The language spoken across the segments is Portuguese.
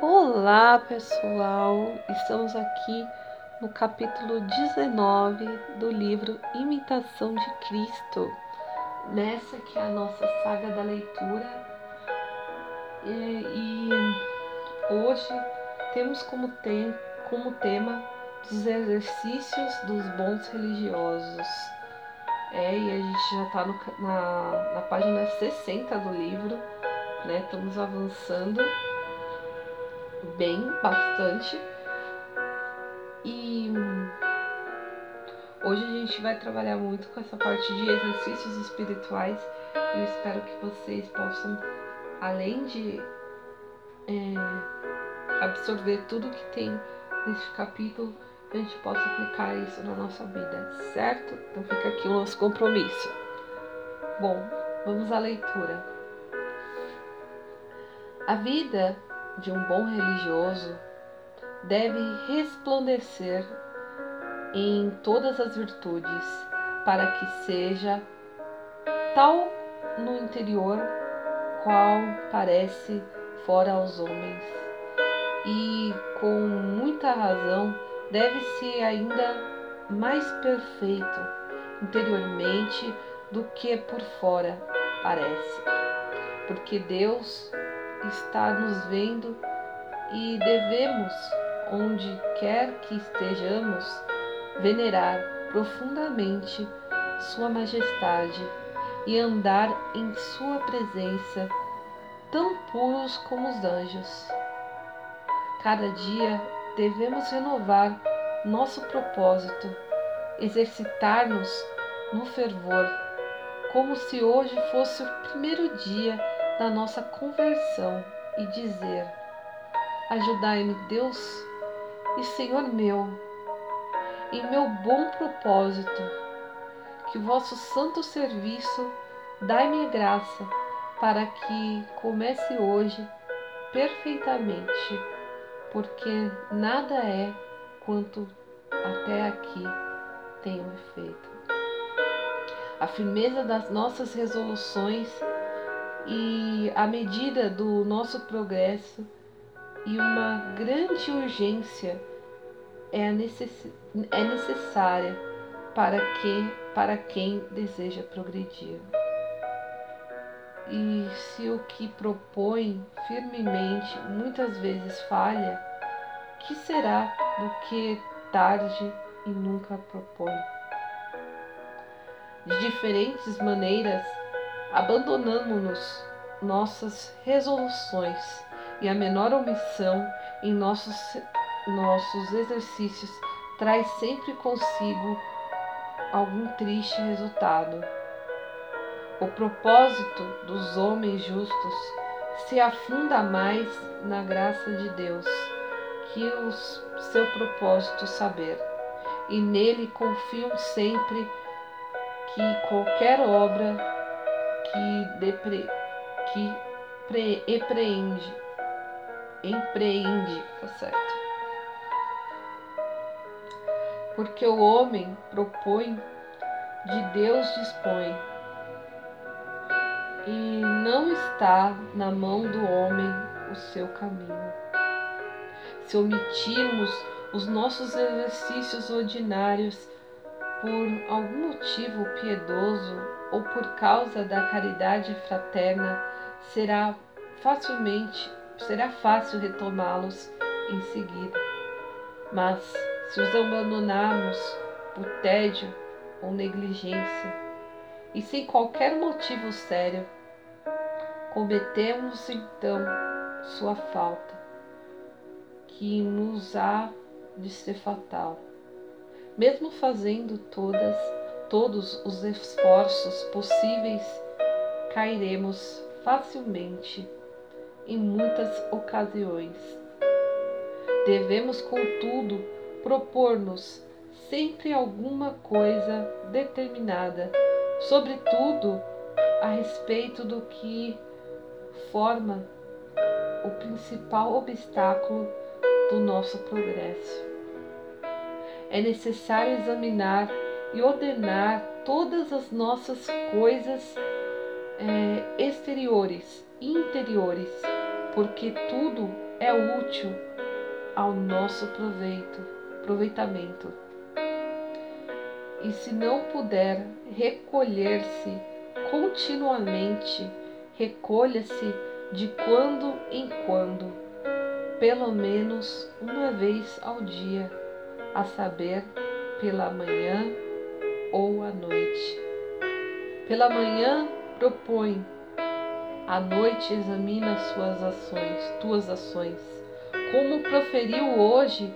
Olá pessoal, estamos aqui no capítulo 19 do livro Imitação de Cristo. Nessa que é a nossa saga da leitura e, e hoje temos como, tem, como tema os exercícios dos bons religiosos. É, e a gente já está na, na página 60 do livro, né? Estamos avançando bem, bastante. E hoje a gente vai trabalhar muito com essa parte de exercícios espirituais. Eu espero que vocês possam, além de é, absorver tudo que tem neste capítulo, a gente possa aplicar isso na nossa vida, certo? Então fica aqui o nosso compromisso. Bom, vamos à leitura. A vida de um bom religioso deve resplandecer em todas as virtudes, para que seja tal no interior qual parece fora aos homens. E com muita razão deve-se ainda mais perfeito interiormente do que por fora parece. Porque Deus está nos vendo e devemos, onde quer que estejamos, venerar profundamente Sua Majestade e andar em Sua presença, tão puros como os anjos. Cada dia devemos renovar nosso propósito, exercitar-nos no fervor, como se hoje fosse o primeiro dia da nossa conversão e dizer: Ajudai-me, Deus e Senhor meu, em meu bom propósito, que vosso santo serviço dai-me a graça para que comece hoje perfeitamente, porque nada é quanto até aqui tenho feito. A firmeza das nossas resoluções e a medida do nosso progresso e uma grande urgência é, necess, é necessária para que para quem deseja progredir. E se o que propõe firmemente muitas vezes falha, que será do que tarde e nunca propõe? De diferentes maneiras, abandonamos-nos nossas resoluções e a menor omissão em nossos, nossos exercícios traz sempre consigo algum triste resultado. O propósito dos homens justos se afunda mais na graça de Deus que o seu propósito saber, e nele confiam sempre que qualquer obra que, depre, que pre, empreende, empreende, tá certo? Porque o homem propõe, de Deus dispõe, e não está na mão do homem o seu caminho. Se omitirmos os nossos exercícios ordinários por algum motivo piedoso ou por causa da caridade fraterna, será facilmente, será fácil retomá-los em seguida. Mas se os abandonarmos por tédio ou negligência e sem qualquer motivo sério, cometemos então sua falta, que nos há de ser fatal, mesmo fazendo todas todos os esforços possíveis, cairemos facilmente em muitas ocasiões. Devemos, contudo, propor-nos sempre alguma coisa determinada, sobretudo a respeito do que forma o principal obstáculo do nosso progresso. É necessário examinar e ordenar todas as nossas coisas é, exteriores e interiores, porque tudo é útil ao nosso proveito, aproveitamento. E se não puder recolher-se continuamente, recolha-se de quando em quando, pelo menos uma vez ao dia, a saber, pela manhã ou à noite. Pela manhã propõe, à noite examina suas ações, tuas ações, como proferiu hoje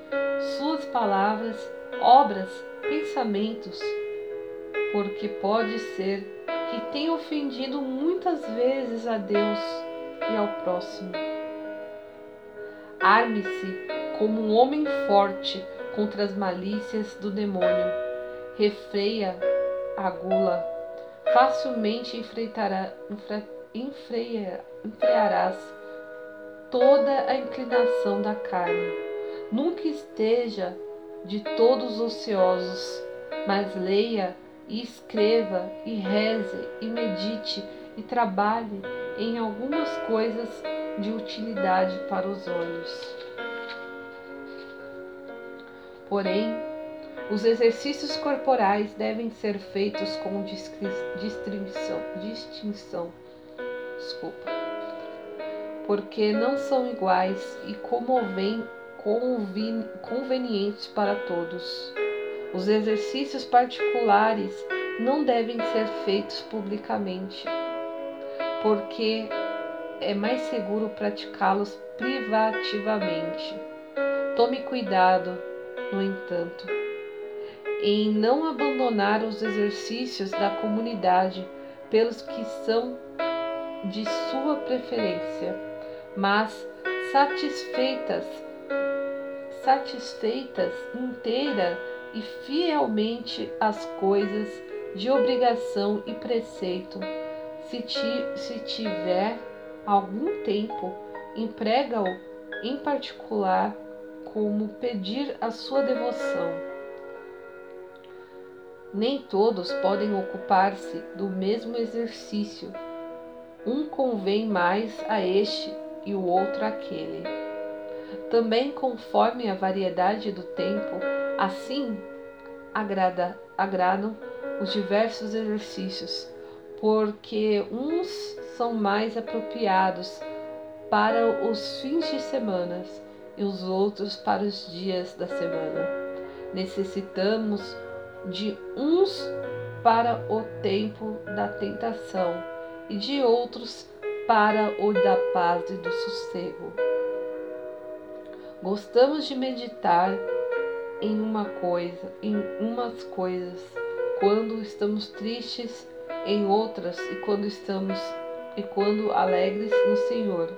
suas palavras, obras, pensamentos, porque pode ser que tenha ofendido muitas vezes a Deus e ao próximo. Arme-se como um homem forte contra as malícias do demônio. Refreia a gula. Facilmente enfrentará, enfreia, enfrearás toda a inclinação da carne. Nunca esteja de todos ociosos, mas leia e escreva e reze e medite e trabalhe em algumas coisas de utilidade para os olhos. Porém, os exercícios corporais devem ser feitos com distinção, desculpa, porque não são iguais e comovem, convenientes para todos. Os exercícios particulares não devem ser feitos publicamente, porque é mais seguro praticá-los privativamente. Tome cuidado, no entanto, em não abandonar os exercícios da comunidade pelos que são de sua preferência, mas satisfeitas, satisfeitas inteira e fielmente as coisas de obrigação e preceito. Se, ti, se tiver algum tempo, emprega-o em particular como pedir a sua devoção. Nem todos podem ocupar-se do mesmo exercício. Um convém mais a este e o outro àquele. Também conforme a variedade do tempo, Assim agrada, agradam os diversos exercícios, porque uns são mais apropriados para os fins de semana e os outros para os dias da semana. Necessitamos de uns para o tempo da tentação e de outros para o da paz e do sossego. Gostamos de meditar em uma coisa, em umas coisas, quando estamos tristes em outras e quando estamos e quando alegres no Senhor.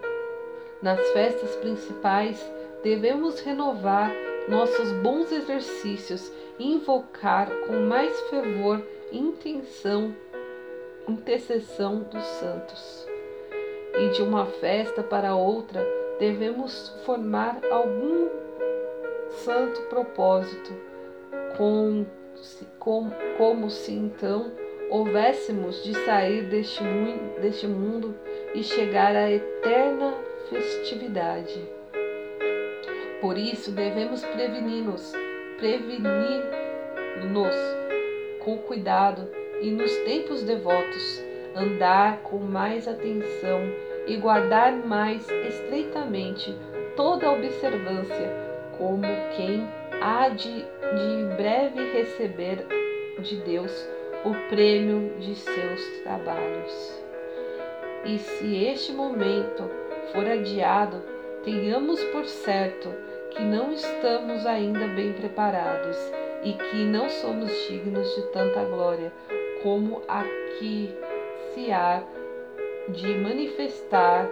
Nas festas principais, devemos renovar nossos bons exercícios invocar com mais fervor intenção intercessão dos santos. E de uma festa para outra, devemos formar algum santo propósito, com, com, como se então houvéssemos de sair deste, deste mundo e chegar à eterna festividade. Por isso devemos prevenir-nos, prevenir-nos com cuidado e nos tempos devotos andar com mais atenção e guardar mais estreitamente toda a observância como quem há de, de breve receber de Deus o prêmio de seus trabalhos. E se este momento for adiado, tenhamos por certo que não estamos ainda bem preparados e que não somos dignos de tanta glória como a que se há de manifestar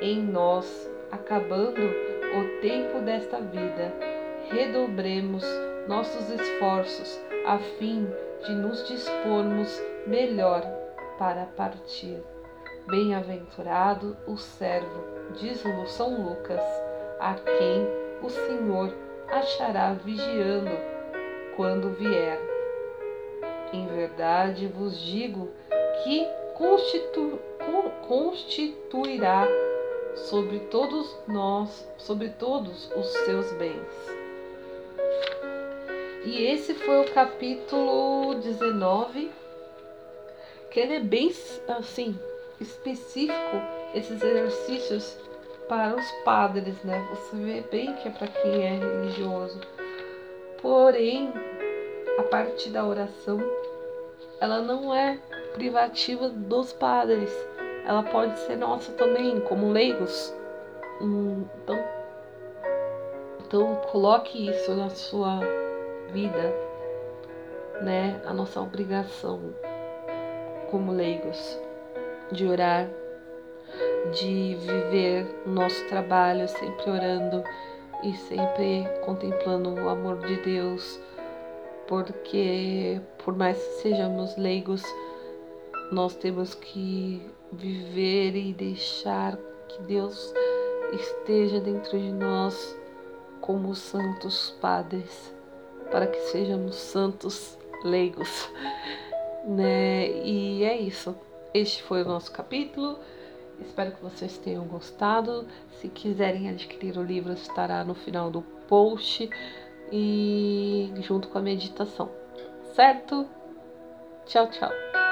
em nós, acabando o tempo desta vida, redobremos nossos esforços a fim de nos dispormos melhor para partir. Bem-aventurado o servo, diz São Lucas, a quem o Senhor achará vigiando quando vier. Em verdade vos digo que constitu, constituirá sobre todos nós, sobre todos os seus bens. E esse foi o capítulo 19, que ele é bem assim, específico, esses exercícios para os padres, né? Você vê bem que é para quem é religioso. Porém, a parte da oração, ela não é privativa dos padres. Ela pode ser nossa também, como leigos. Hum, então, então coloque isso na sua vida, né? A nossa obrigação como leigos de orar, de viver o nosso trabalho sempre orando e sempre contemplando o amor de Deus, porque por mais que sejamos leigos, nós temos que viver e deixar que Deus esteja dentro de nós como santos padres, para que sejamos santos leigos, né? E é isso. Este foi o nosso capítulo. Espero que vocês tenham gostado. Se quiserem adquirir o livro, estará no final do post e junto com a meditação. Certo? Tchau, tchau.